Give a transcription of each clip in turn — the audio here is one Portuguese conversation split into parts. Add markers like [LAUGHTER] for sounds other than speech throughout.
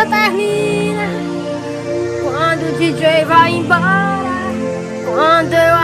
festa termina, quando o DJ vai embora, quando eu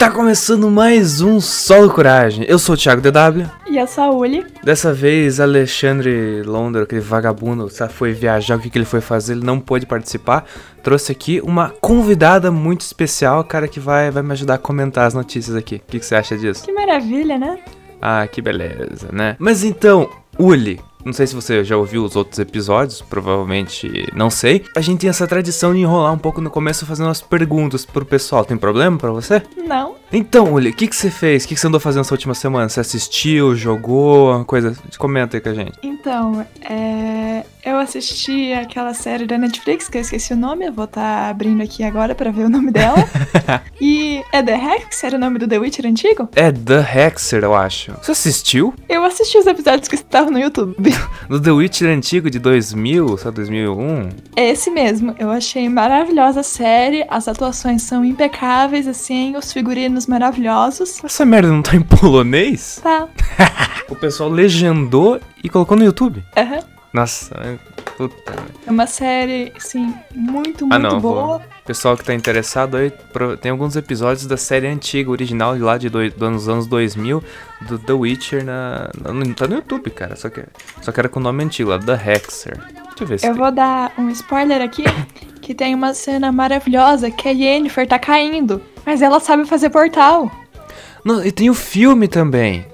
tá começando mais um Solo Coragem. Eu sou o Thiago DW. E a Saúl, Dessa vez, Alexandre Londra, aquele vagabundo, foi viajar, o que, que ele foi fazer, ele não pôde participar. Trouxe aqui uma convidada muito especial, cara, que vai, vai me ajudar a comentar as notícias aqui. O que, que você acha disso? que maravilha, né? Ah, que beleza, né? Mas então, Uli, não sei se você já ouviu os outros episódios, provavelmente não sei. A gente tem essa tradição de enrolar um pouco no começo fazendo umas perguntas pro pessoal. Tem problema pra você? Não. Então, Uli, o que, que você fez? O que, que você andou fazendo essa última semana? Você assistiu, jogou, coisa? Comenta aí com a gente. Então, é, eu assisti aquela série da Netflix, que eu esqueci o nome, eu vou estar abrindo aqui agora pra ver o nome dela. [LAUGHS] e é The Hex, era o nome do The Witcher antigo? É The Hexer, eu acho. Você assistiu? Eu assisti os episódios que estavam no YouTube. [LAUGHS] No The Witcher antigo de 2000, só 2001? É esse mesmo, eu achei maravilhosa a série, as atuações são impecáveis, assim, os figurinos maravilhosos. Essa merda não tá em polonês? Tá. [LAUGHS] O pessoal legendou e colocou no YouTube. Aham. Nossa, puta. É uma série, assim, muito, muito Ah, não, boa. vou. Pessoal que tá interessado aí, tem alguns episódios da série antiga, original, de lá de dois, dos anos 2000, do The Witcher, na, na- tá no YouTube, cara, só que, só que era com o nome antigo lá, The Hexer. Deixa eu ver se Eu tem. vou dar um spoiler aqui, que tem uma cena maravilhosa que a Yennefer tá caindo, mas ela sabe fazer portal. Não, e tem o filme também.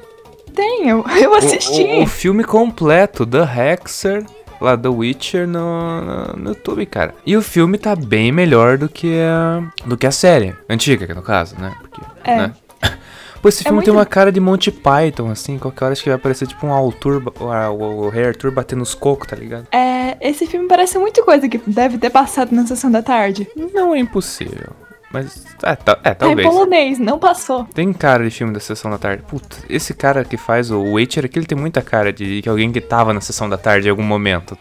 Tem, eu, [LAUGHS] eu O- assisti. O, o filme completo, The Hexer, lá, The Witcher, no, no, no YouTube, cara. E o filme tá bem melhor do que a, do que a série, antiga, no caso, né? Porque, É. né? [LAUGHS] Pô, esse É filme tem muito- uma cara de Monty Python, assim, qualquer hora acho que vai aparecer tipo um Arthur, o, o, o Rei Arthur batendo os cocos, tá ligado? É, esse filme parece muito coisa que deve ter passado na sessão da tarde. Não é impossível, mas, é, tá- é Tá em talvez. polonês, não passou. Tem cara de filme da Sessão da Tarde. Puta, esse cara que faz o Witcher aqui, ele tem muita cara de que alguém que tava na Sessão da Tarde em algum momento.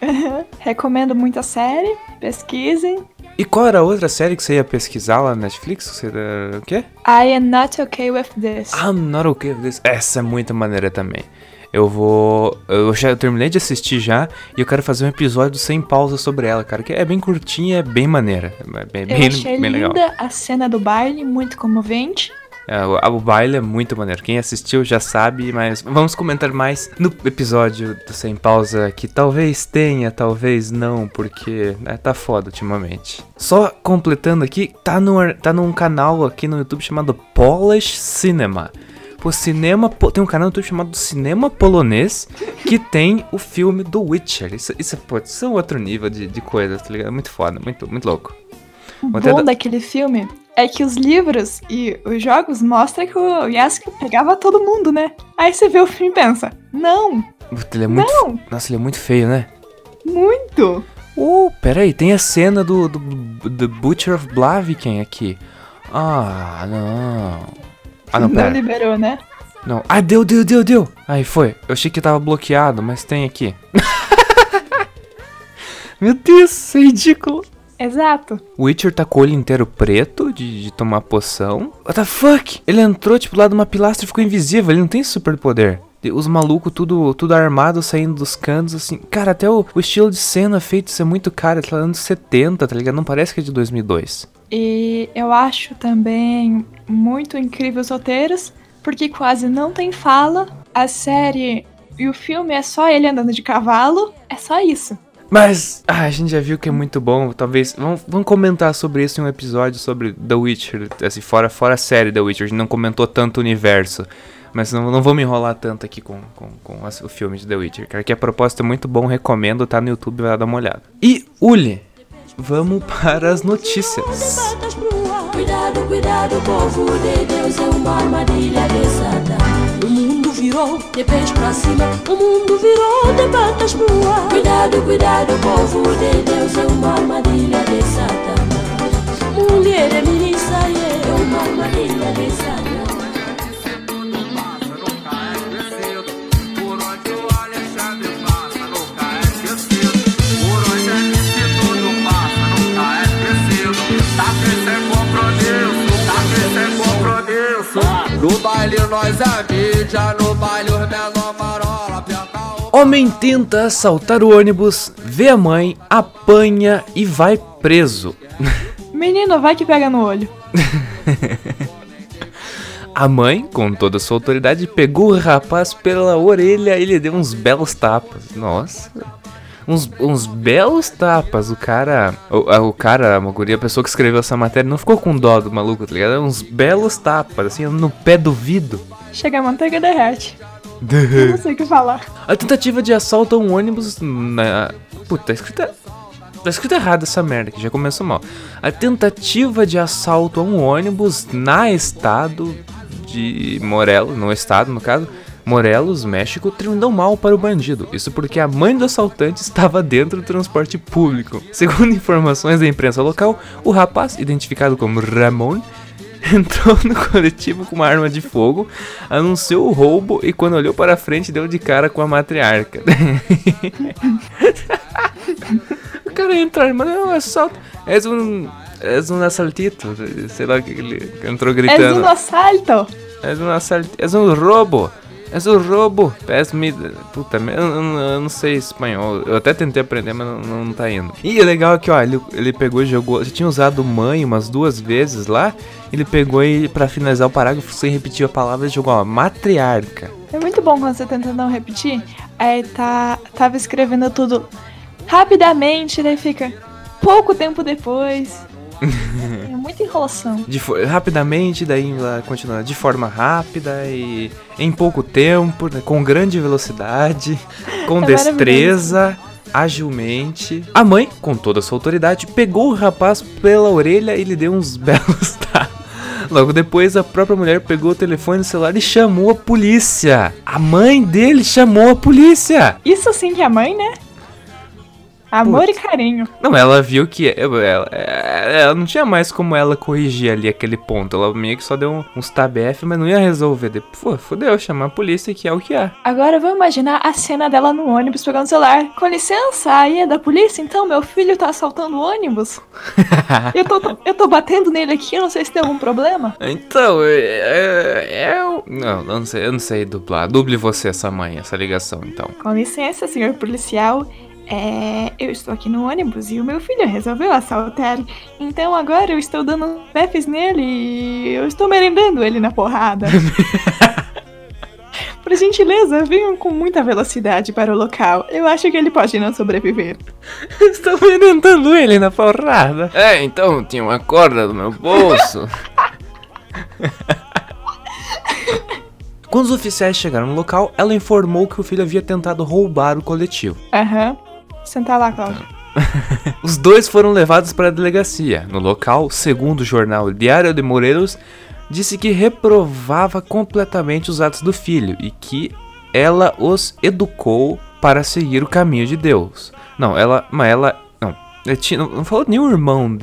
Recomendo muito a série, pesquisem. E qual era a outra série que você ia pesquisar lá na Netflix? Você, era o quê? I am not okay with this. I'm not okay with this. Essa é muito maneira também. Eu vou. Eu já terminei de assistir já e eu quero fazer um episódio sem pausa sobre ela, cara. Que é bem curtinha, é bem maneira. É bem, eu bem, achei bem legal. linda a cena do baile, muito comovente. É, o, o baile é muito maneiro. Quem assistiu já sabe, mas vamos comentar mais no episódio do Sem Pausa, que talvez tenha, talvez não, porque né, tá foda ultimamente. Só completando aqui, tá, no, tá num canal aqui no YouTube chamado Polish Cinema. Pô, cinema, po- tem um canal no YouTube chamado Cinema Polonês, que tem o filme do Witcher. Isso, isso, é, pô, isso é um outro nível de, de coisa, tá ligado? Muito foda, muito, muito louco. O Vou bom dar- daquele filme é que os livros e os jogos mostram que o Yasuke pegava todo mundo, né? Aí você vê o filme e pensa, não, Ele é muito, não, nossa, ele é muito feio, né? muito. Uh, peraí, tem a cena do, do, do Butcher of Blaviken aqui. Ah, não. Ah, não, não pera. liberou, né? Não. Ah, deu, deu, deu, deu. Aí foi. Eu achei que tava bloqueado, mas tem aqui. [LAUGHS] Meu Deus, isso é ridículo. Exato. O Witcher tá com o olho inteiro preto de, de tomar poção. What the fuck? Ele entrou, tipo, lá de uma pilastra e ficou invisível. Ele não tem superpoder. Os malucos tudo, tudo armado saindo dos cantos, assim. Cara, até o, o estilo de cena feito isso é muito caro. Tá anos 70, tá ligado? Não parece que é de 2002. E eu acho também muito incrível os roteiros, porque quase não tem fala. A série e o filme é só ele andando de cavalo, é só isso. Mas ah, a gente já viu que é muito bom. Talvez. Vamos, vamos comentar sobre isso em um episódio sobre The Witcher. Assim, fora, fora a série The Witcher. A gente não comentou tanto o universo. Mas não, não vou me enrolar tanto aqui com, com, com as- o filme de The Witcher. Cara, que a proposta é muito bom, recomendo, tá no YouTube, vai lá dar uma olhada. E, Uli, vamos [LAUGHS] para as notícias. Cuidado, cuidado, povo de Deus é uma armadilha desata. O mundo virou de pés pra cima, o mundo virou de patas pro ar. Cuidado, cuidado, povo de Deus é uma armadilha desata. Mulher é milícia, baile nós é mídia, no baile os menor marola, o... Homem tenta assaltar o ônibus, vê a mãe, apanha e vai preso. [LAUGHS] Menino, vai que pega no olho. [LAUGHS] A mãe, com toda a sua autoridade, pegou o rapaz pela orelha e lhe deu uns belos tapas. Nossa. Uns, uns belos tapas. O cara. O, o cara, a guria, a pessoa que escreveu essa matéria, não ficou com dó do maluco, tá ligado? Uns belos tapas, assim, no pé do vidro. Chega a manteiga derrete. Eu não sei o que falar. A tentativa de assalto a um ônibus na. Puta, tá escrito. Tá escrito errado essa merda aqui, já começou mal. A tentativa de assalto a um ônibus na estado de Morelos, no estado, no caso, Morelos, México, terminou mal para o bandido. Isso porque a mãe do assaltante estava dentro do transporte público. Segundo [LAUGHS] informações da imprensa local, o rapaz, identificado como Ramon, [LAUGHS] entrou no coletivo com uma arma de fogo, anunciou o roubo e quando olhou para frente deu de cara com a matriarca. [LAUGHS] o cara entrou, mas não, é assalto. És um. És um assaltito. Sei lá o que ele entrou És gritando. um assalto. És um assalto. És um roubo. És um roubo. Peço-me. Puta, eu, eu- eu não sei espanhol. Eu até tentei aprender, mas não, não tá indo. E o legal é que, ó, ele, ele pegou e jogou. Já tinha usado mãe umas duas vezes lá. Ele pegou e, pra finalizar o parágrafo, sem repetir a palavra, ele jogou, ó, matriarca. É muito bom quando você tenta não repetir. Aí tá, tava escrevendo tudo rapidamente, daí fica pouco tempo depois. [LAUGHS] muita enrolação. De rapidamente, daí ela continua de forma rápida e em pouco tempo, né, com grande velocidade, [LAUGHS] com É destreza, agilmente. A mãe, com toda a sua autoridade, pegou o rapaz pela orelha e lhe deu uns [LAUGHS] belos tapas. Logo depois, a própria mulher pegou o telefone celular e chamou a polícia. A mãe dele chamou a polícia. Isso sim que é mãe, né? Amor e carinho. Não, ela viu que ela, ela, ela não tinha mais como ela corrigir ali aquele ponto. Ela meio que só deu um- uns tab-F, mas não ia resolver. Depois, Pô, fodeu, chamar a polícia que é o que é. Agora vamos imaginar a cena dela no ônibus pegando o celular. Com licença, aí é da polícia, então meu filho tá assaltando o ônibus. [LAUGHS] eu, tô, eu tô batendo nele aqui, eu não sei se tem algum problema. Então, é, é, eu... Não, eu não sei, eu não sei dublar. Duble você essa mãe, essa ligação, então. Com licença, senhor policial. É, eu estou aqui no ônibus e o meu filho resolveu assaltar. Então agora eu estou dando Fs nele e eu estou merendando ele na porrada. [LAUGHS] Por gentileza, venham com muita velocidade para o local. Eu acho que ele pode não sobreviver. [LAUGHS] Estou merendando ele na porrada. É, então, tinha uma corda no meu bolso. [LAUGHS] Quando os oficiais chegaram no local, ela informou que o filho havia tentado roubar o coletivo. Aham. Senta lá, Cláudio. [LAUGHS] Os dois foram levados para a delegacia. No local, segundo o jornal Diário de Morelos, disse que reprovava completamente os atos do filho e que ela os educou para seguir o caminho de Deus. Não, ela. Mas ela. Não. tinha- Não, não falou nenhum irmão. Não.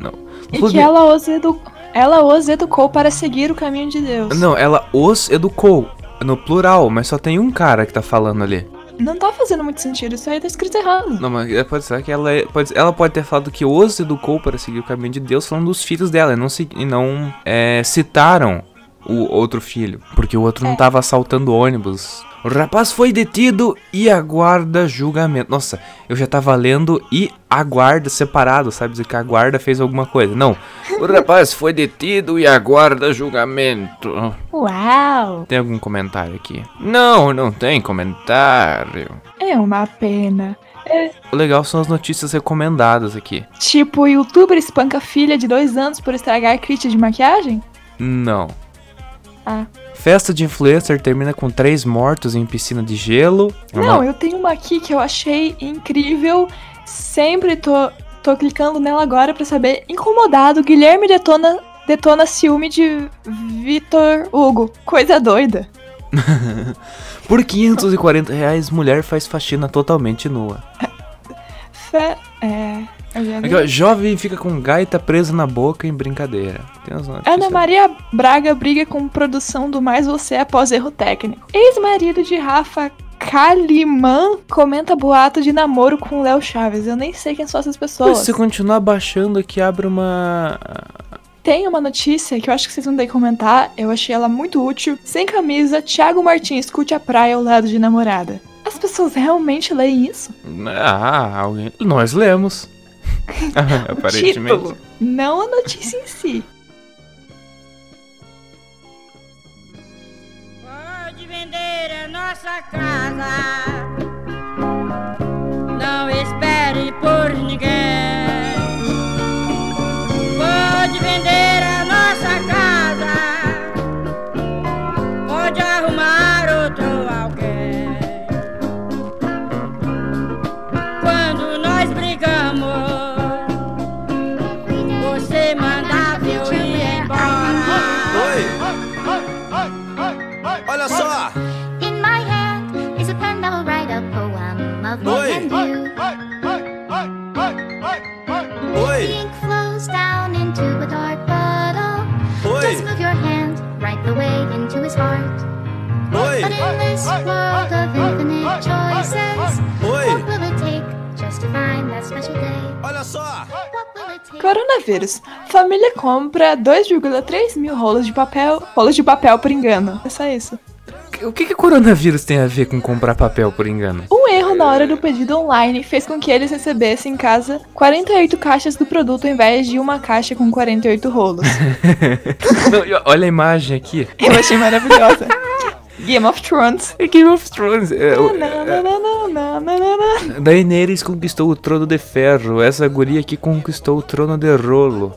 não E falou que nem- ela os, edu... ela os educou para seguir o caminho de Deus. Não, ela os educou. No plural, mas só tem um cara que tá falando ali. Não tá fazendo muito sentido, isso aí tá escrito errado. Não, mas é- pode ser que ela, é- pode, ela pode ter falado que os educou para seguir o caminho de Deus, falando dos filhos dela, e não, se- e não é, citaram o outro filho, porque o outro não É. tava assaltando ônibus. O rapaz foi detido e aguarda julgamento. Nossa, eu já tava lendo e aguarda separado, sabe? Dizer que a guarda fez alguma coisa. Não. O rapaz foi detido e aguarda julgamento. Uau! Tem algum comentário aqui? Não, não tem comentário. É uma pena. O legal são as notícias recomendadas aqui. Tipo, youtuber espanca filha de dois anos por estragar kit de maquiagem? Não. Ah. Festa de influencer termina com três mortos em piscina de gelo. Não, eu tenho uma aqui que eu achei incrível. Sempre tô, tô clicando nela agora pra saber. Incomodado, Guilherme detona, detona ciúme de Vitor Hugo. Coisa doida. [LAUGHS] Por 540 reais, mulher faz faxina totalmente nua. Fe... É. ó, jovem fica com gaita presa na boca em brincadeira. Ana Maria Braga briga com produção do Mais Você após erro técnico. Ex-marido de Rafa Kalimann comenta boato de namoro com Léo Chaves. Eu nem sei quem são essas pessoas. se você continuar baixando aqui, abre uma. tem uma notícia que eu acho que vocês vão ter que comentar. Eu achei ela muito útil. Sem camisa, Thiago Martins curte a praia ao lado de namorada. As pessoas realmente leem isso? Ah, alguém... nós lemos. O [LAUGHS] [LAUGHS] Aparentemente. título, não a notícia em si. Pode vender a nossa casa. Não espere por ninguém. Pode vender a Coronavírus. Família compra 2,3 mil rolos de papel. Rolos de papel por engano. É só isso. O que que coronavírus tem a ver com comprar papel por engano? Um erro na hora do pedido online fez com que eles recebessem em casa 48 caixas do produto ao invés de uma caixa com 48 rolos. [LAUGHS] Não, olha a imagem aqui. Eu achei maravilhosa. [LAUGHS] Game of Thrones. É Game of Thrones. É, Nananana. Daenerys conquistou o trono de ferro. Essa guria aqui conquistou o trono de rolo.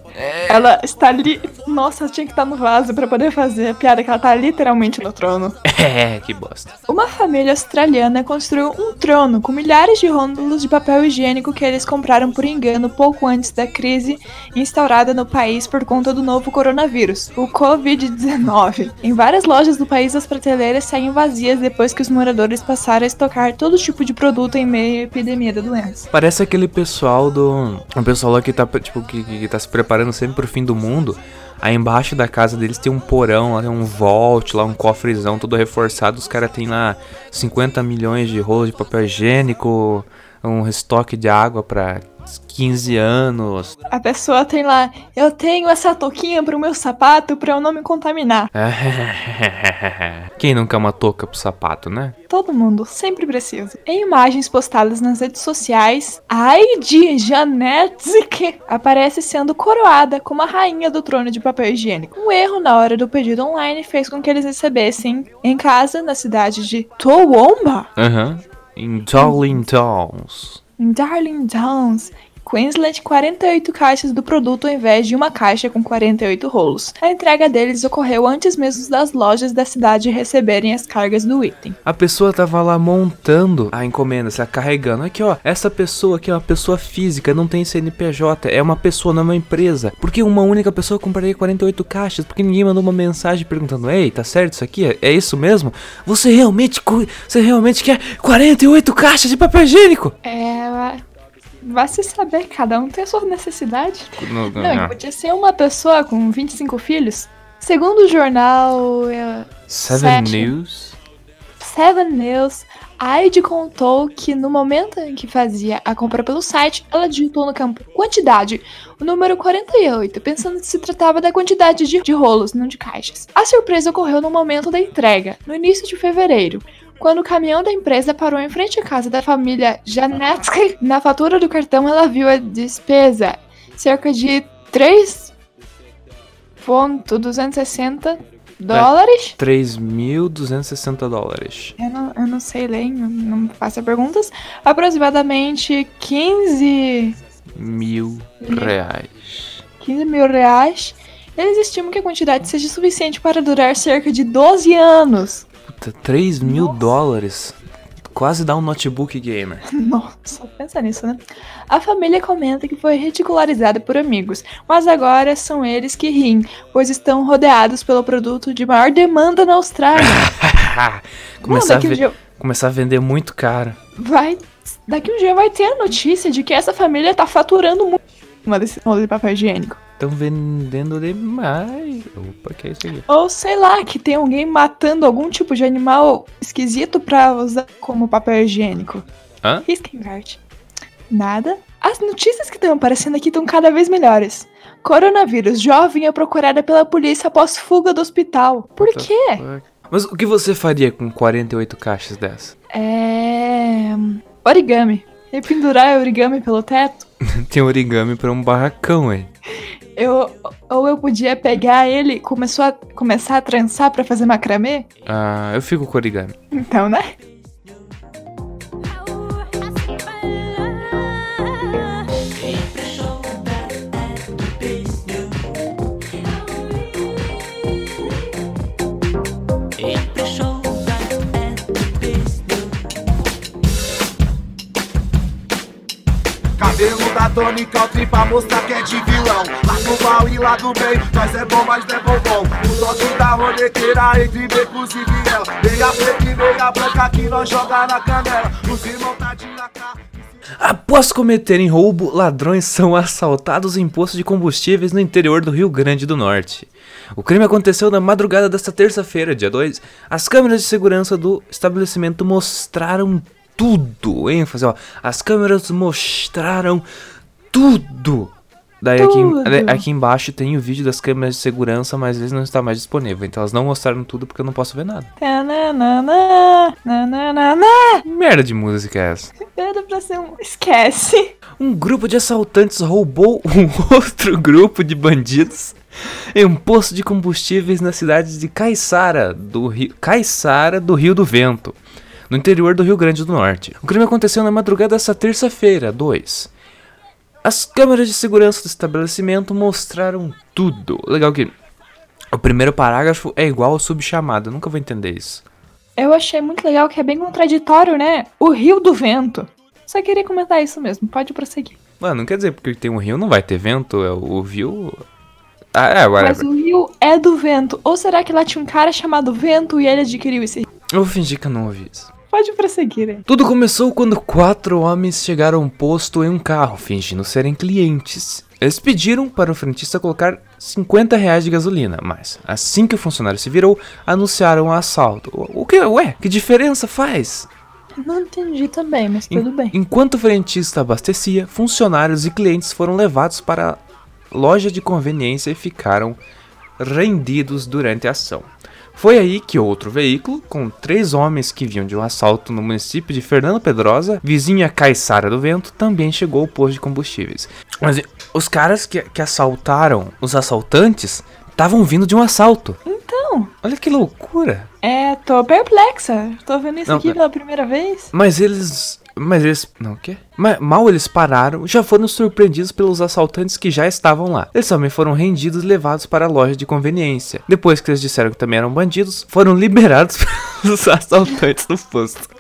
Ela está ali. Nossa, tinha que estar no vaso pra poder fazer a piada que ela tá literalmente no trono. [LAUGHS] É, que bosta. Uma família australiana construiu um trono com milhares de rôtulos de papel higiênico que eles compraram por engano pouco antes da crise instaurada no país por conta do novo coronavírus, o Covid-19. Em várias lojas do país, as prateleiras saem vazias depois que os moradores passaram a estocar todo tipo de produto em meio à epidemia da doença. Parece aquele pessoal do. O pessoal lá que tá, tipo, que, que tá se preparando sempre pro fim do mundo. Aí embaixo da casa deles tem um porão, lá tem um vault, lá um cofrezão todo reforçado. Os caras têm lá 50 milhões de rolos de papel higiênico, um estoque de água pra 15 anos. A pessoa tem lá, eu tenho essa touquinha pro meu sapato pra eu não me contaminar. [LAUGHS] Quem não quer uma touca pro sapato, né? Todo mundo sempre precisa. Em imagens postadas nas redes sociais, a Heidi Janetzik aparece sendo coroada como a rainha do trono de papel higiênico. Um erro na hora do pedido online fez com que eles recebessem em casa, na cidade de Toowoomba, Aham. in Darling towns. In Darling towns. Queensland, 48 caixas do produto ao invés de uma caixa com 48 rolos. A entrega deles ocorreu antes mesmo das lojas da cidade receberem as cargas do item. A pessoa tava lá montando a encomenda, se carregando. Aqui, ó, essa pessoa aqui é uma pessoa física, não tem CNPJ, é uma pessoa, não é uma empresa. Por que uma única pessoa compraria 48 caixas? Porque ninguém mandou uma mensagem perguntando: Ei, tá certo isso aqui? É, isso mesmo? Você realmente, você realmente quer 48 caixas de papel higiênico? É. Vai se saber, cada um tem a sua necessidade. No- Não, e ah. podia ser uma pessoa com 25 filhos. Segundo o jornal é, Seven Sete. News. Seven News, a Heidi contou que no momento em que fazia a compra pelo site, ela digitou no campo quantidade, o número 48, pensando que se tratava da quantidade de, de rolos, não de caixas. A surpresa ocorreu no momento da entrega, no início de fevereiro. Quando o caminhão da empresa parou em frente à casa da família Janetsky, na fatura do cartão ela viu a despesa, cerca de 3,260 dólares. 3.260 dólares. Eu não, eu não sei ler, não, não faça perguntas. Aproximadamente 15, Mil reais. 15 mil reais. Eles estimam que a quantidade seja suficiente para durar cerca de 12 anos. Puta, 3 mil dólares. Quase dá um notebook gamer. [LAUGHS] Nossa, pensa nisso, né? A família comenta que foi ridicularizada por amigos, mas agora são eles que riem, pois estão rodeados pelo produto de maior demanda na Austrália. [LAUGHS] começar, a dia- começar a vender muito caro. Vai. Daqui um dia vai ter a notícia de que essa família tá faturando muito uma desse papel higiênico. Estão vendendo demais. Opa, que é isso aqui? Ou sei lá, que tem alguém matando algum tipo de animal esquisito pra usar como papel higiênico. Hã? Arte. Nada. As notícias que estão aparecendo aqui estão cada vez melhores. Coronavírus. Jovem é procurada pela polícia após fuga do hospital. Por quê? fuck? Mas o que você faria com 48 caixas dessa? É. Origami. Rependurar origami pelo teto? [LAUGHS] Tem origami pra um barracão aí. [LAUGHS] Eu, ou eu podia pegar ele e começou a, começar a trançar pra fazer macramê? Ah, eu fico com origami. Então, né? Cabelo da Tony pra mostrar que é de vilão Lá do mal e lá do bem, nós é bom, mas não é O da entre becos e Meia preta e meia branca que nós joga na canela Os tá de Após cometerem roubo, ladrões são assaltados em postos de combustíveis no interior do Rio Grande do Norte. O crime aconteceu na madrugada desta terça-feira, dia 2. As câmeras de segurança do estabelecimento mostraram tudo. ênfase, ó. As câmeras mostraram tudo. Daí aqui, aqui embaixo tem o vídeo das câmeras de segurança, mas eles não está mais disponível. Então elas não mostraram tudo porque eu não posso ver nada. Merda de música é essa? Era pra ser um. Esquece. Um grupo de assaltantes roubou [LAUGHS] um outro grupo de bandidos em um posto de combustíveis na cidade de Caiçara, do Rio, Caiçara do Rio do Vento, no interior do Rio Grande do Norte. O crime aconteceu na madrugada dessa terça-feira, 2. As câmeras de segurança do estabelecimento mostraram tudo. Legal que o primeiro parágrafo é igual ao subchamado, eu nunca vou entender isso. Eu achei muito legal que é bem contraditório, né? O Rio do Vento. Só queria comentar isso mesmo, pode prosseguir. Mano, não quer dizer porque tem um rio não vai ter vento, é o rio... Ah, é, agora... Mas o rio é do vento. Ou será que lá tinha um cara chamado Vento e ele adquiriu esse rio? Eu vou fingir que eu não ouvi isso. Pode prosseguir, hein? Tudo começou quando quatro homens chegaram a um posto em um carro, fingindo serem clientes. Eles pediram para o frentista colocar 50 reais de gasolina, mas assim que o funcionário se virou, anunciaram o assalto. O que? Ué, que diferença faz? Não entendi também, mas tudo bem. Enquanto o frentista abastecia, funcionários e clientes foram levados para a loja de conveniência e ficaram rendidos durante a ação. Foi aí que outro veículo, com três homens que vinham de um assalto no município de Fernando Pedrosa, vizinho a Caiçara do Vento, também chegou ao posto de combustíveis. Mas os caras que, que assaltaram os assaltantes estavam vindo de um assalto. Então, Olha que loucura. é, tô perplexa. Tô vendo isso Não, aqui pela primeira vez. Mas eles. Mas eles. Não, o quê? Ma- mal eles pararam, já foram surpreendidos pelos assaltantes que já estavam lá. Eles também foram rendidos e levados para a loja de conveniência. Depois que eles disseram que também eram bandidos, foram liberados [LAUGHS] pelos assaltantes do posto.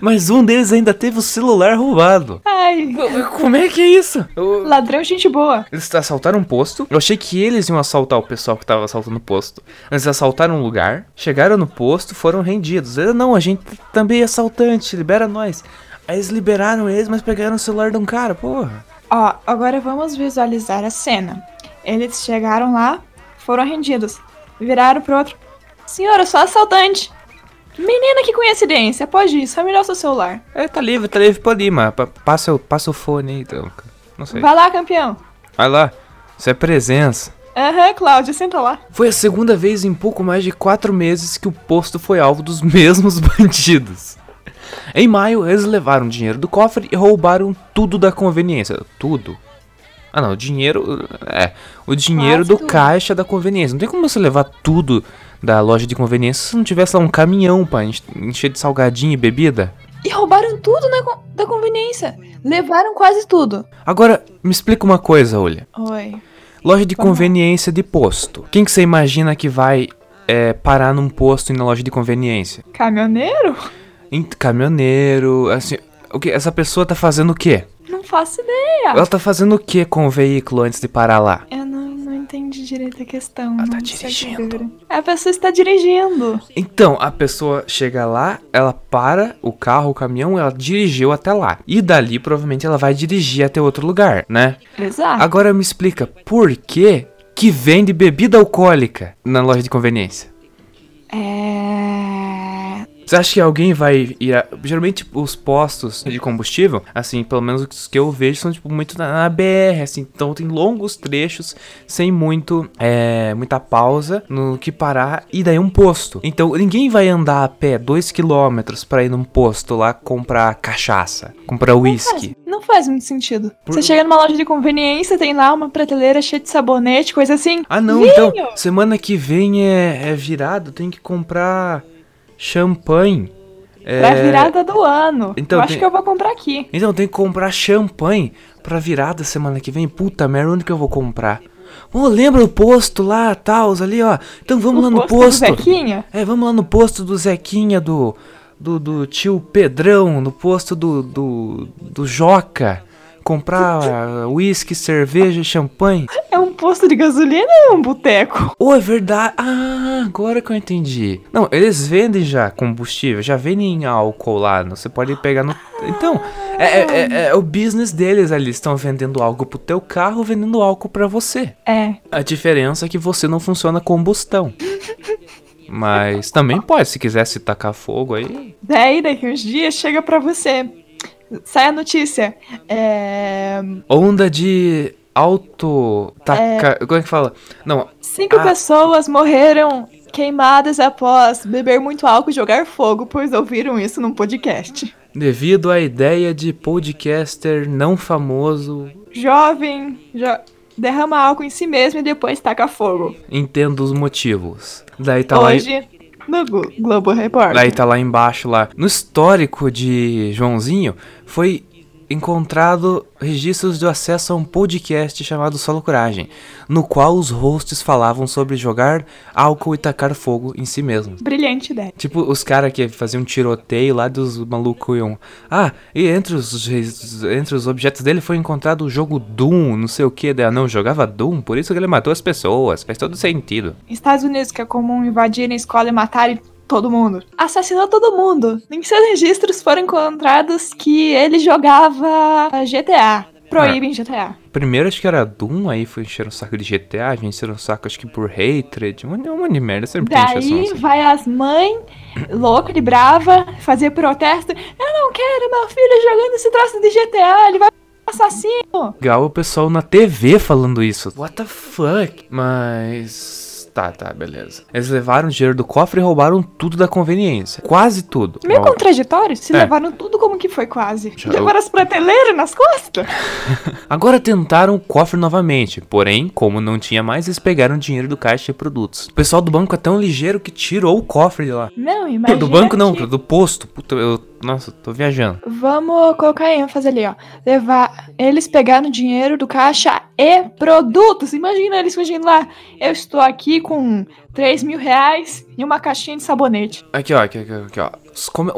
Mas um deles ainda teve o celular roubado. Ai, Como é que é isso? Eu- ladrão, gente boa. Eles assaltaram um posto. Eu achei que eles iam assaltar o pessoal que tava assaltando o posto. Eles assaltaram um lugar, chegaram no posto, foram rendidos. Eles, não, a gente também é assaltante, libera nós. Aí eles liberaram eles, mas pegaram o celular de um cara, porra. Ó, agora vamos visualizar a cena. Eles chegaram lá, foram rendidos. Viraram pro outro. Senhor, eu sou assaltante. Menina, que coincidência. Pode ir, só me dá o seu celular. É, tá livre, tá livre, pode ir, mas pa- passa, o- passa o fone aí, então. Não sei. Vai lá, campeão. Vai lá, isso é presença. Aham, Cláudia, senta lá. Foi a segunda vez em pouco mais de quatro meses que o posto foi alvo dos [LAUGHS] mesmos bandidos. Em maio, eles levaram dinheiro do cofre e roubaram tudo da conveniência. Tudo. Ah não, o dinheiro. É. O dinheiro Quase do tudo. caixa da conveniência. Não tem como você levar tudo da loja de conveniência se não tivesse lá um caminhão pra enche- encher de salgadinho e bebida. E roubaram tudo na da conveniência. Levaram quase tudo. Agora, me explica uma coisa, olha. Oi. Loja de conveniência de posto. Quem que você imagina que vai é, parar num posto e na loja de conveniência? Caminhoneiro? Caminhoneiro, assim. O que? Essa pessoa tá fazendo o quê? Não faço ideia. Ela tá fazendo o que com o veículo antes de parar lá? Eu não, não entendi direito a questão. Ela tá dirigindo. A pessoa está dirigindo. Então, a pessoa chega lá, ela para o carro, o caminhão, ela dirigiu até lá. E dali, provavelmente, ela vai dirigir até outro lugar, né? Exato. Agora me explica, por que que vende bebida alcoólica na loja de conveniência? É. Você acha que alguém vai ir. A... Geralmente os postos de combustível, assim, pelo menos os que eu vejo, são tipo muito na, na BR, assim, então tem longos trechos sem muito. É, muita pausa no que parar e daí um posto. Então ninguém vai andar a pé 2km pra ir num posto lá comprar cachaça, comprar uísque. Não faz muito sentido. Por- Você chega numa loja de conveniência, tem lá uma prateleira cheia de sabonete, coisa assim. Ah não, Vinho! então semana que vem é, é virado, tem que comprar champanhe. É, Pra virada do ano. então eu acho tem- que eu vou comprar aqui. Então tem que comprar champanhe pra virada semana que vem. Puta merda, onde que eu vou comprar? Ô, lembra o posto lá, tals, ali, ó. Então vamos O lá no posto do posto. Zequinha? É, vamos lá no posto do Zequinha, do, do, do tio Pedrão, no posto do, do, do Joca. Comprar ah, uísque, cerveja, champanhe. É um posto de gasolina ou é um boteco? Oh, é verdade. Ah, agora que eu entendi. Não, eles vendem já combustível, já vendem álcool lá. Você pode pegar no. Então, é, é- é- é o business deles ali. Estão vendendo algo pro teu carro, vendendo álcool pra você. É. A diferença é que você não funciona combustão. Mas também pode, se quiser se tacar fogo aí. Daí, daqui uns dias, chega pra você. Sai a notícia. É... Onda de auto. Taca... Como é que fala? Não, Cinco pessoas morreram queimadas após beber muito álcool e jogar fogo, pois ouviram isso num podcast. devido à ideia de podcaster não famoso Jovem jo- derrama álcool em si mesmo e depois taca fogo. entendo os motivos. Daí tá lá. No Glo- Globo Repórter. Daí tá lá embaixo lá. No histórico de Joãozinho foi encontrado registros de acesso a um podcast chamado Solo Coragem, no qual os hosts falavam sobre jogar álcool e tacar fogo em si mesmos. Brilhante ideia. Tipo, os caras que faziam tiroteio lá dos malucos iam. Ah, e entre os, entre os objetos dele foi encontrado o jogo Doom, não sei o que. Ah, não, jogava Doom, por isso que ele matou as pessoas. Faz todo sentido. Estados Unidos, que é comum invadirem escola e matarem todo mundo. Assassinou todo mundo. Em seus registros foram encontrados que ele jogava GTA. Proíbem GTA. Primeiro acho que era Doom, aí foi encher o saco de GTA, a gente encheram o saco acho que por hatred, um um monte de merda, sempre Daí assim. vai as mães, louca de brava, fazer protesto. Eu não quero meu filho jogando esse troço de GTA, ele vai assassino. Legal o pessoal na TV falando isso. What the fuck? Mas. Tá, tá, beleza. Eles levaram o dinheiro do cofre e roubaram tudo da conveniência. Quase tudo. Meio Ó, contraditório, se É. levaram tudo como que foi quase. Já- Levaram as prateleiras nas costas. [LAUGHS] Agora tentaram o cofre novamente, porém, como não tinha mais, eles pegaram o dinheiro do caixa de produtos. O pessoal do banco é tão ligeiro que tirou o cofre de lá. Não, imagina do banco não, do posto. Puta, eu. Nossa, tô viajando. Vamos colocar ênfase ali, ó. Levar. Eles pegaram dinheiro do caixa e produtos. Imagina eles fugindo lá. Eu estou aqui com 3 mil reais e uma caixinha de sabonete. Aqui, ó, aqui, aqui, aqui, ó.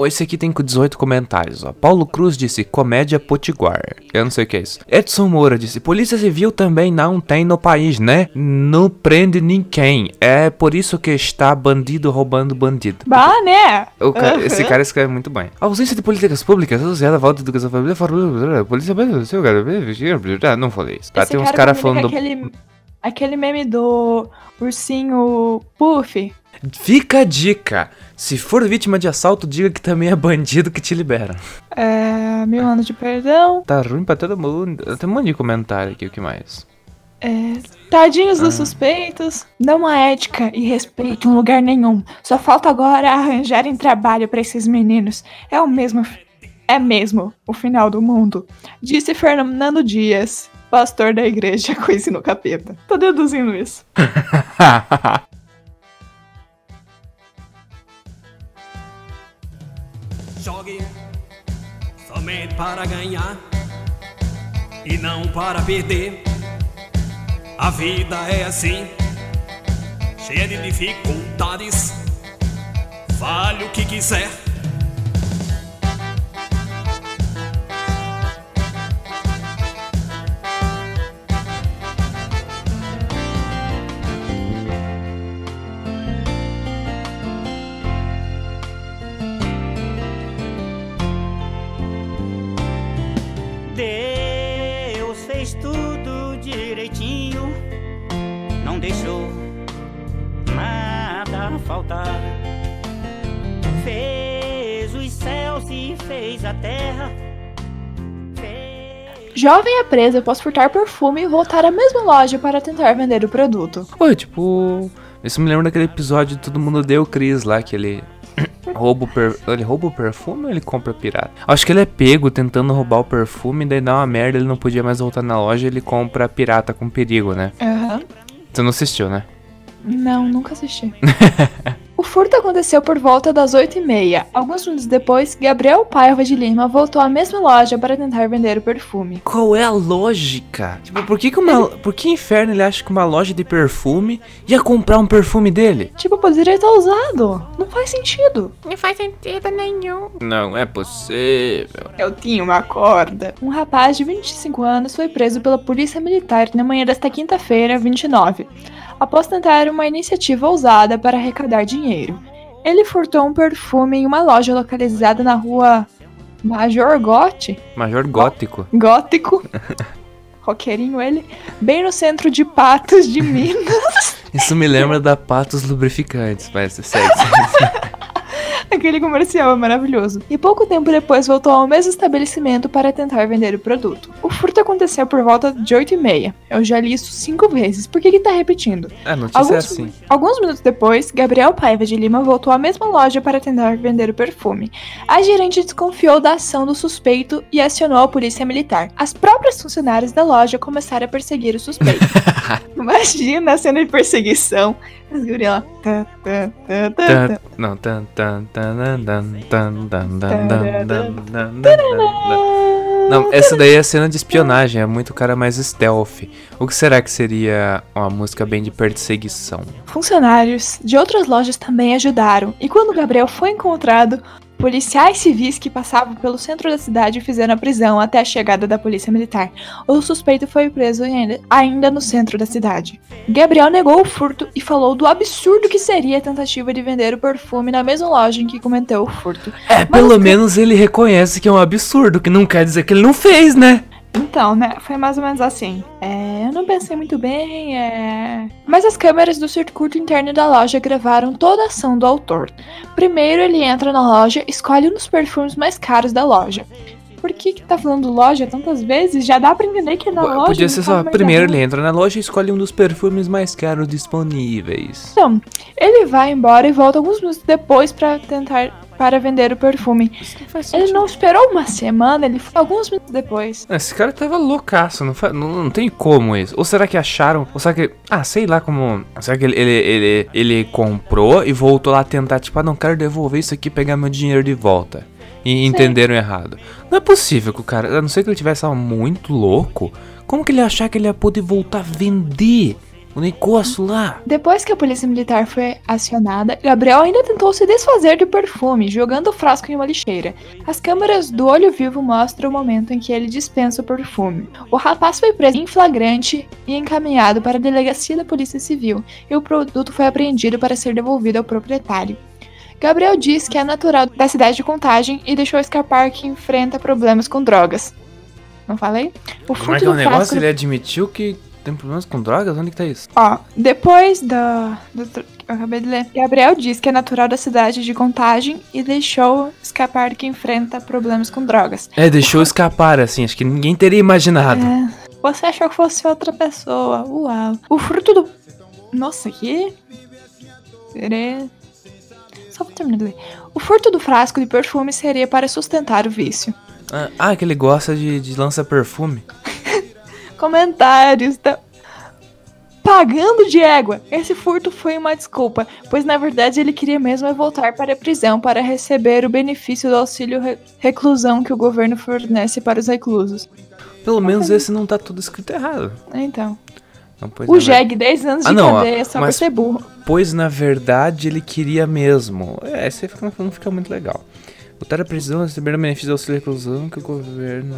Esse aqui tem com 18 comentários, ó. Paulo Cruz disse, comédia potiguar. Eu não sei o que é isso. Edson Moura disse, polícia civil também não tem no país, né? Não prende ninguém. É por isso que está bandido roubando bandido. Bah, né? O ca- Aham. Esse cara escreve muito bem. A ausência de políticas públicas associada à falta de educação familiar. Polícia. Ah, Não falei isso. Tá, Esse tem uns cara caras combina falando. Aquele, aquele meme do ursinho Puff. Fica a dica. Se for vítima de assalto, diga que também é bandido que te libera. É, mil anos de perdão. Tá ruim pra todo mundo. Tem um monte de comentário aqui, o que mais? É, tadinhos Ah. dos suspeitos. Não há ética e respeito em lugar nenhum. Só falta agora arranjarem trabalho pra esses meninos. É o mesmo. É mesmo o final do mundo. Disse Fernando Dias, pastor da igreja [LAUGHS] Coisa no Capeta. Tô deduzindo isso. [LAUGHS] Jogue somente para ganhar e não para perder. A vida é assim, cheia de dificuldades. Vale o que quiser. Jovem é preso após furtar perfume e voltar à mesma loja para tentar vender o produto. Oi, tipo. Isso me lembra daquele episódio de Todo Mundo Deu Cris lá, que ele. [COUGHS] rouba o per... Ele rouba o perfume ou ele compra pirata? Acho que ele é pego tentando roubar o perfume, daí dá uma merda, ele não podia mais voltar na loja ele compra pirata com perigo, né? Aham. Você não assistiu, né? Não, nunca assisti. [LAUGHS] o furto aconteceu por volta das 8h30. Alguns minutos depois, Gabriel Paiva de Lima voltou à mesma loja para tentar vender o perfume. Qual é a lógica? Tipo, por que, que uma. Por que inferno ele acha que uma loja de perfume ia comprar um perfume dele? Tipo, poderia estar usado. Não faz sentido. Não faz sentido nenhum. Não é possível. Eu tinha uma corda. Um rapaz de 25 anos foi preso pela polícia militar na manhã desta quinta-feira, 29, após tentar uma iniciativa ousada para arrecadar dinheiro. Ele furtou um perfume em uma loja localizada na rua Major Gotti, Major gótico. Gótico, [LAUGHS] roqueirinho ele, bem no centro de Patos de Minas. Isso me lembra da Patos Lubrificantes, mas segue. segue. [LAUGHS] [LAUGHS] Aquele comercial é maravilhoso. E pouco tempo depois voltou ao mesmo estabelecimento para tentar vender o produto. O furto aconteceu por volta de 8 e meia. Eu já li isso cinco vezes. Por que que tá repetindo? A notícia é Alguns, assim. alguns minutos depois, Gabriel Paiva de Lima voltou à mesma loja para tentar vender o perfume. A gerente desconfiou da ação do suspeito e acionou a polícia militar. As próprias funcionárias da loja começaram a perseguir o suspeito. [LAUGHS] Imagina a cena de perseguição. Não. Essa daí é cena de espionagem, é muito cara mais stealth. O que será que seria uma música bem de perseguição? Funcionários de outras lojas também ajudaram, e quando Gabriel foi encontrado, policiais civis que passavam pelo centro da cidade fizeram a prisão até a chegada da polícia militar. O suspeito foi preso ainda, ainda no centro da cidade. Gabriel negou o furto e falou do absurdo que seria a tentativa de vender o perfume na mesma loja em que cometeu o furto. É, pelo menos ele reconhece que é um absurdo, que não quer dizer que ele não fez, né? Então, né? Foi mais ou menos assim. É, eu não pensei muito bem, é. Mas as câmeras do circuito interno da loja gravaram toda a ação do autor. Primeiro ele entra na loja, escolhe um dos perfumes mais caros da loja. Por que que tá falando loja tantas vezes? Já dá pra entender que é na loja. Podia ser só, primeiro ele entra na loja e escolhe um dos perfumes mais caros disponíveis. Então, ele vai embora e volta alguns minutos depois pra tentar para vender o perfume. Ele não esperou uma semana, ele foi alguns minutos depois. Esse cara tava loucaço, não, não, não tem como isso. Ou será que acharam? Ou será que. Ah, sei lá como. Será que ele, ele, ele, ele comprou e voltou lá tentar, tipo, ah, não quero devolver isso aqui e pegar meu dinheiro de volta. E entenderam errado. Não é possível que o cara. A não ser que ele tivesse muito louco. Como que ele ia achar que ele ia poder voltar a vender o negócio lá? Depois que a polícia militar foi acionada, Gabriel ainda tentou se desfazer do perfume, jogando o frasco em uma lixeira. As câmeras do olho vivo mostram o momento em que ele dispensa o perfume. O rapaz foi preso em flagrante e encaminhado para a delegacia da Polícia Civil, e o produto foi apreendido para ser devolvido ao proprietário. Gabriel diz que é natural da cidade de Contagem e deixou escapar que enfrenta problemas com drogas. Não falei? O Como é que é o negócio? frasco Ele admitiu que tem problemas com drogas? Onde que tá isso? Ó, depois da, do que eu acabei de ler, Gabriel diz que é natural da cidade de Contagem e deixou escapar que enfrenta problemas com drogas. É, deixou escapar, assim. Acho que ninguém teria imaginado. É, você achou que fosse outra pessoa? Uau. O fruto do. Nossa, aqui. Seria. Só vou terminar de ler. O furto do frasco de perfume seria para sustentar o vício. Ah, Ah, que ele gosta de, de lança-perfume. Comentários da. Pagando de égua! Esse furto foi uma desculpa, pois na verdade ele queria mesmo é voltar para a prisão para receber o benefício do auxílio re- reclusão que o governo fornece para os reclusos. Pelo menos esse não tá tudo escrito errado. Então, Não, o Jeg, 10 anos de Ah, não, cadeia só por mas- ser burro. Pois na verdade ele queria mesmo. É, esse não fica muito legal. Voltar à prisão, receber o benefício do auxílio reclusão que o governo.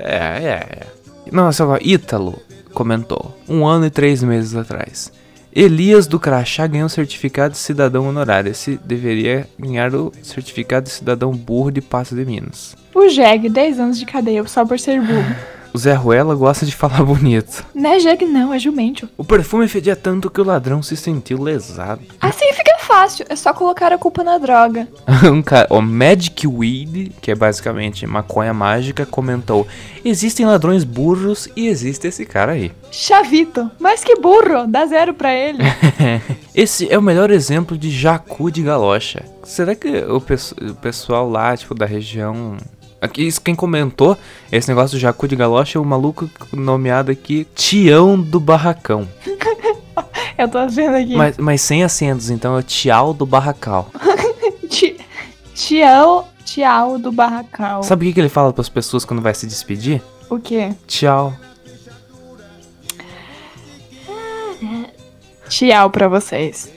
É, é, é. Nossa, agora, Ítalo comentou. Um ano e três meses atrás. Elias do Crachá ganhou o certificado de cidadão honorário. Esse deveria ganhar o certificado de cidadão burro de Passo de Minas. O Jeg, 10 anos de cadeia só por ser burro. [LAUGHS] O Zé Ruela gosta de falar [LAUGHS] bonito. Não é Jeg não, é jumento. O perfume fedia tanto que o ladrão se sentiu lesado. [LAUGHS] Assim fica fácil, é só colocar a culpa na droga. um cara, o Magic Weed, que é basicamente maconha mágica, comentou: Existem ladrões burros e existe esse cara aí. Chavito, mas que burro, dá zero pra ele. [LAUGHS] esse é o melhor exemplo de jacu de galocha. Será que o, pesso- o pessoal lá, tipo, da região. Aqui, isso quem comentou esse negócio do jacu de galocha é o maluco nomeado aqui Tião do Barracão. [LAUGHS] Eu tô vendo aqui. Mas, mas sem acentos, então é Tial do Barracal. [LAUGHS] Ti- Tião, Tião do Barracal. Sabe o que, que ele fala para as pessoas quando vai se despedir? O quê? Tchau. Tchau pra vocês.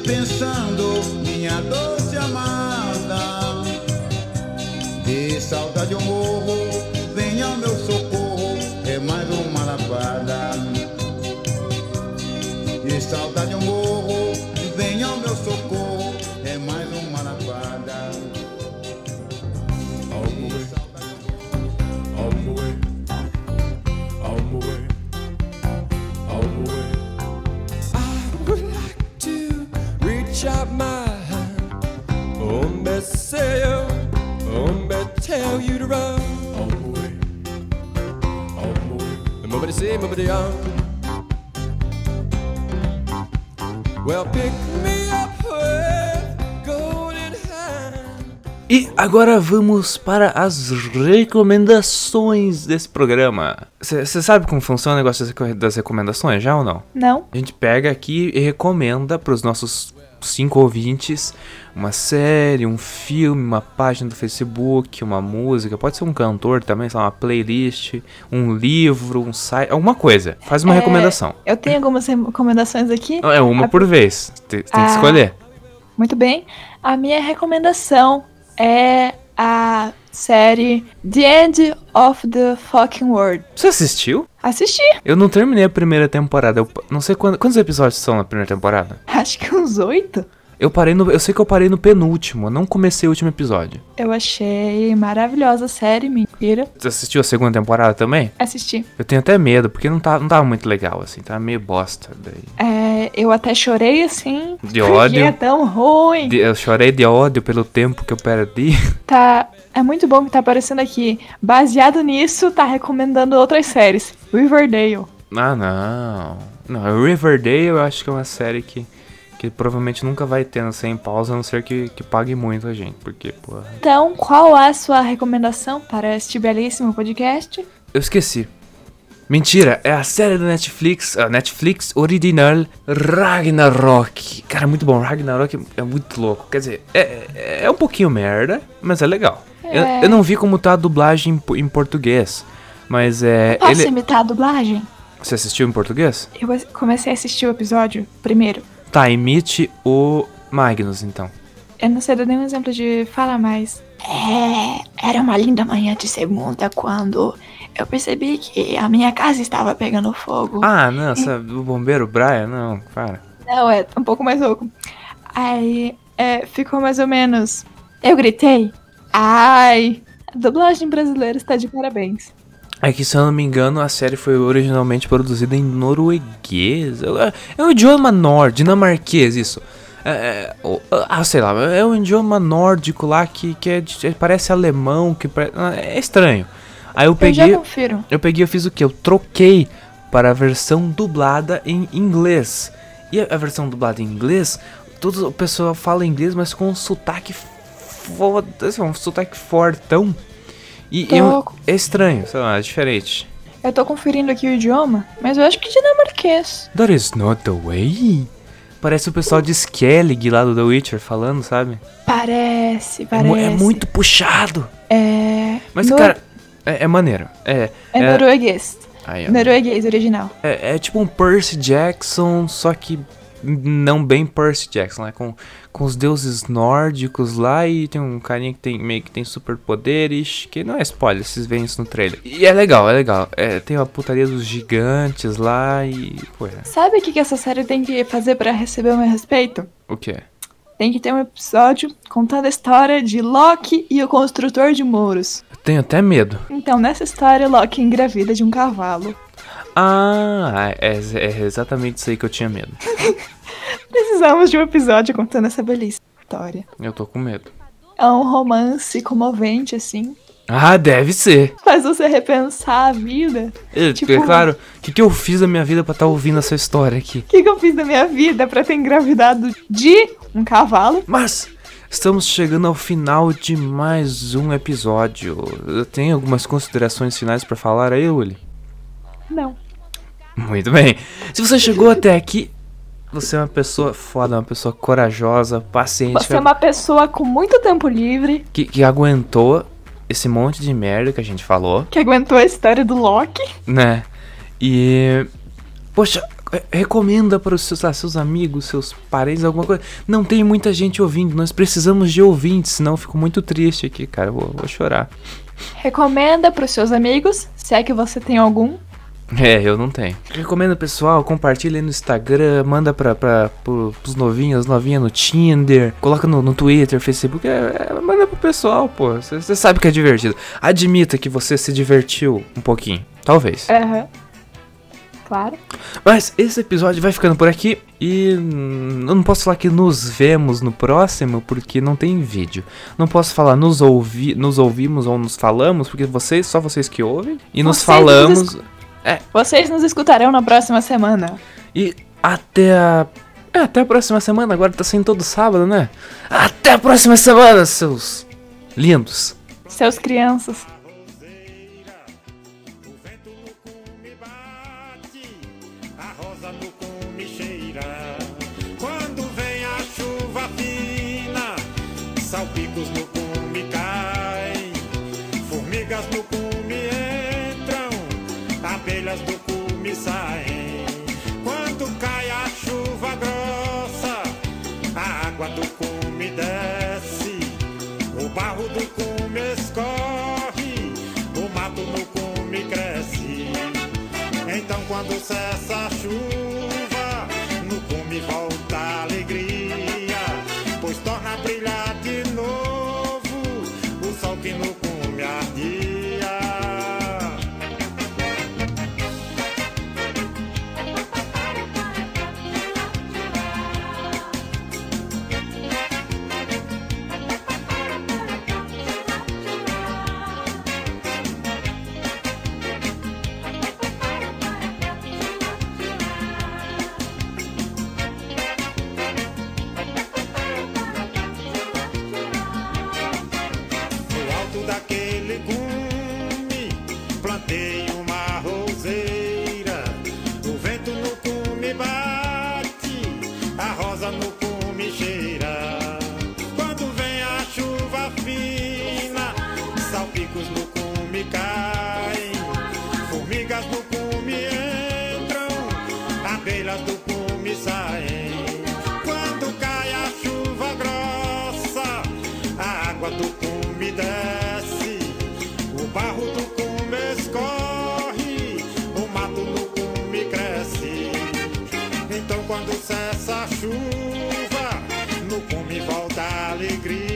Pensando, minha doce amada. De saudade eu morro, tell you to run. Nobody say, nobody on. Well, pick me up with golden hand. E agora vamos para as recomendações desse programa. Você sabe como funciona o negócio das recomendações, já ou não? Não? A gente pega aqui e recomenda para os nossos cinco ouvintes uma série, um filme, uma página do Facebook, uma música, pode ser um cantor também, sei lá, uma playlist, um livro, um site, alguma coisa. Faz uma É, recomendação. Eu tenho algumas recomendações aqui. É uma A- por vez. Tem, tem Ah. que escolher. Muito bem. A minha recomendação é a série The End of the Fucking World. Você assistiu? Assisti. Eu não terminei a primeira temporada. Eu não sei quando- quantos episódios são na primeira temporada. [LAUGHS] Acho que uns oito. Eu parei no. Eu sei que eu parei no penúltimo, eu não comecei o último episódio. Eu achei maravilhosa a série, mentira. Você assistiu a segunda temporada também? Assisti. Eu tenho até medo, porque não, tá, não tava muito legal, assim, tava meio bosta. Daí. É, eu até chorei assim. De porque ódio. é tão ruim. De- Eu chorei de ódio pelo tempo que eu perdi. [LAUGHS] Tá. É muito bom que tá aparecendo aqui. Baseado nisso, tá recomendando outras séries. Riverdale. Ah, não. Não, Riverdale eu acho que é uma série que, que provavelmente nunca vai ter no sem pausa, a não ser que, que pague muito a gente. Porque, porra. Então, qual é a sua recomendação para este belíssimo podcast? Eu esqueci. Mentira, é a série da Netflix, a Netflix original Ragnarok. Cara, muito bom. Ragnarok é muito louco. Quer dizer, é, é um pouquinho merda, mas é legal. Eu, É. eu não vi como tá a dublagem em, em português, mas é. Posso Ele... imitar a dublagem? Você assistiu em português? Eu comecei a assistir o episódio primeiro. Tá, imite o Magnus então. Eu não sei dar nenhum exemplo de fala mais. É, era uma linda manhã de segunda quando eu percebi que a minha casa estava pegando fogo. Ah, não, sabe, o bombeiro Brian? Não, para. Não, é um pouco mais louco. Aí é, ficou mais ou menos. Eu gritei. Ai, a dublagem brasileira está de parabéns. É que, se eu não me engano, a série foi originalmente produzida em norueguês. É é um idioma nórdico, dinamarquês, isso. É, é, ah, sei lá, é um idioma nórdico lá que, que é de- parece alemão, que pare- ah, é estranho. Aí eu Eu peguei, confiro. eu peguei, eu fiz o que? Eu troquei para a versão dublada em inglês. E a, a versão dublada em inglês, todo o pessoal fala inglês, mas com um sotaque foda, assim, um sotaque fortão. E Tô- eu- é estranho, sei lá, é diferente. Eu tô conferindo aqui o idioma, mas eu acho que dinamarquês. That is not the way. Parece o pessoal de Skellig lá do The Witcher falando, sabe? Parece, É, parece. mu- é muito puxado. É. Mas, no- cara, é, é maneiro. É, É norueguês. Aí, ó. Norueguês original. É, é tipo um Percy Jackson, só que não bem Percy Jackson, né? Com, com os deuses nórdicos lá e tem um carinha que tem meio que tem superpoderes, que não é spoiler, vocês veem isso no trailer. E é legal, é legal. É, tem a putaria dos gigantes lá e. Pô, é. Sabe o que, que essa série tem que fazer pra receber o meu respeito? o que? tem que ter um episódio contando a história de Loki e o construtor de muros. Eu tenho até medo. Então, nessa história, Loki engravida de um cavalo. Ah, é, é exatamente isso aí que eu tinha medo. [LAUGHS] Precisamos de um episódio contando essa belíssima história. Eu tô com medo. É um romance comovente, assim. Ah, deve ser. Faz você repensar a vida. É, Tipo- é claro, o que, que eu fiz da minha vida pra estar ouvindo essa história aqui? O que, que eu fiz da minha vida pra ter engravidado de um cavalo? Mas estamos chegando ao final de mais um episódio. Tem algumas considerações finais pra falar aí, Uli? Não. Muito bem. Se você chegou até aqui, você é uma pessoa foda, uma pessoa corajosa, paciente, Você é uma pessoa com muito tempo livre, que, que aguentou esse monte de merda que a gente falou, que aguentou a história do Loki. né? E. Poxa, re- recomenda para os seus, ah, seus amigos, seus parentes, alguma coisa. Não tem muita gente ouvindo, nós precisamos de ouvintes, senão eu fico muito triste aqui, cara. Vou, vou chorar. Recomenda pros seus amigos, se é que você tem algum. É, eu não tenho. Recomendo pessoal, compartilha aí no Instagram, manda pra, pra, pro, pros novinhos, novinha no Tinder, coloca no, no Twitter, Facebook, é, é, manda pro pessoal, pô. Você sabe que é divertido. Admita que você se divertiu um pouquinho. Talvez. Aham. Claro. Mas esse episódio vai ficando por aqui e eu não posso falar que nos vemos no próximo porque não tem vídeo. Não posso falar nos, ouvi nos ouvimos ou nos falamos porque vocês, só vocês que ouvem. E nos Vocês falamos. Nos Vocês nos escutarão na próxima semana. E até a. É, até a próxima semana. Agora tá saindo todo sábado, né? Até a próxima semana, seus lindos. Seus crianças. Salpicos no cume caem. Saem. Quando cai a chuva grossa, a água do cume desce. O barro do cume escorre, o mato no cume cresce. Então quando cessa a chuva, bater. Quando cessa a chuva, no cume volta a alegria,